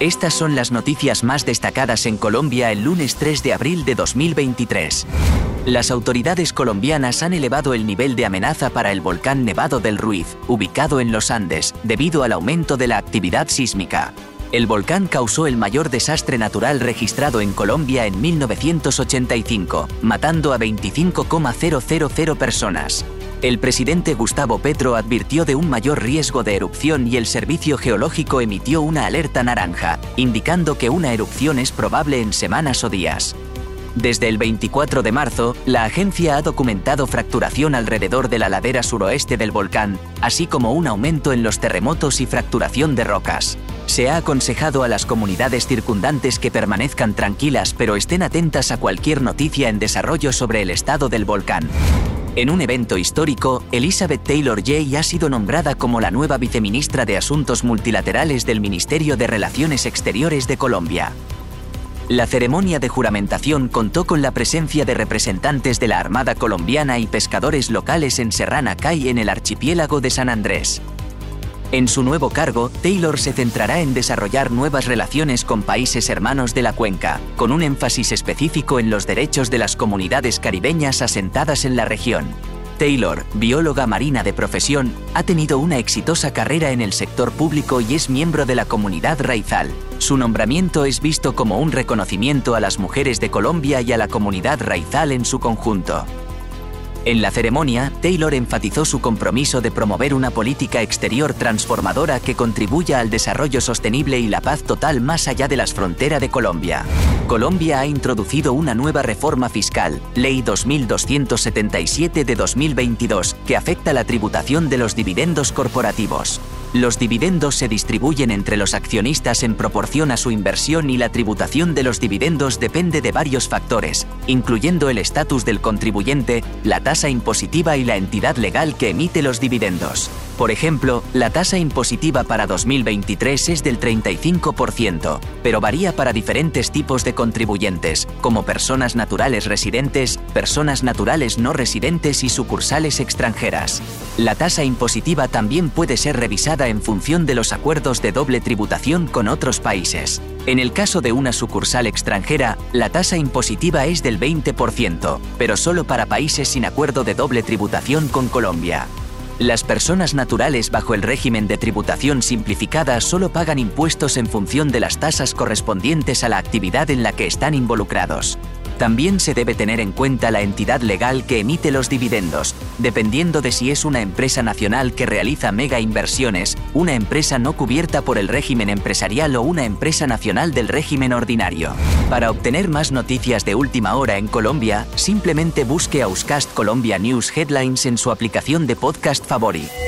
Estas son las noticias más destacadas en Colombia el lunes 3 de abril de 2023. Las autoridades colombianas han elevado el nivel de amenaza para el volcán Nevado del Ruiz, ubicado en los Andes, debido al aumento de la actividad sísmica. El volcán causó el mayor desastre natural registrado en Colombia en 1985, matando a 25,000 personas. El presidente Gustavo Petro advirtió de un mayor riesgo de erupción y el Servicio Geológico emitió una alerta naranja, indicando que una erupción es probable en semanas o días. Desde el 24 de marzo, la agencia ha documentado fracturación alrededor de la ladera suroeste del volcán, así como un aumento en los terremotos y fracturación de rocas. Se ha aconsejado a las comunidades circundantes que permanezcan tranquilas pero estén atentas a cualquier noticia en desarrollo sobre el estado del volcán. En un evento histórico, Elizabeth Taylor Jay ha sido nombrada como la nueva viceministra de Asuntos Multilaterales del Ministerio de Relaciones Exteriores de Colombia. La ceremonia de juramentación contó con la presencia de representantes de la Armada colombiana y pescadores locales en Serrana Cay en el archipiélago de San Andrés. En su nuevo cargo, Taylor se centrará en desarrollar nuevas relaciones con países hermanos de la cuenca, con un énfasis específico en los derechos de las comunidades caribeñas asentadas en la región. Taylor, bióloga marina de profesión, ha tenido una exitosa carrera en el sector público y es miembro de la comunidad raizal. Su nombramiento es visto como un reconocimiento a las mujeres de Colombia y a la comunidad raizal en su conjunto. En la ceremonia, Taylor enfatizó su compromiso de promover una política exterior transformadora que contribuya al desarrollo sostenible y la paz total más allá de las fronteras de Colombia. Colombia ha introducido una nueva reforma fiscal, Ley 2277 de 2022, que afecta la tributación de los dividendos corporativos. Los dividendos se distribuyen entre los accionistas en proporción a su inversión y la tributación de los dividendos depende de varios factores, incluyendo el estatus del contribuyente, la tasa impositiva y la entidad legal que emite los dividendos. Por ejemplo, la tasa impositiva para 2023 es del 35%, pero varía para diferentes tipos de contribuyentes, como personas naturales residentes, personas naturales no residentes y sucursales extranjeras. La tasa impositiva también puede ser revisada en función de los acuerdos de doble tributación con otros países. En el caso de una sucursal extranjera, la tasa impositiva es del 20%, pero solo para países sin acuerdo de doble tributación con Colombia. Las personas naturales bajo el régimen de tributación simplificada solo pagan impuestos en función de las tasas correspondientes a la actividad en la que están involucrados. También se debe tener en cuenta la entidad legal que emite los dividendos, dependiendo de si es una empresa nacional que realiza mega inversiones, una empresa no cubierta por el régimen empresarial o una empresa nacional del régimen ordinario. Para obtener más noticias de última hora en Colombia, simplemente busque Auscast Colombia News Headlines en su aplicación de podcast favorito.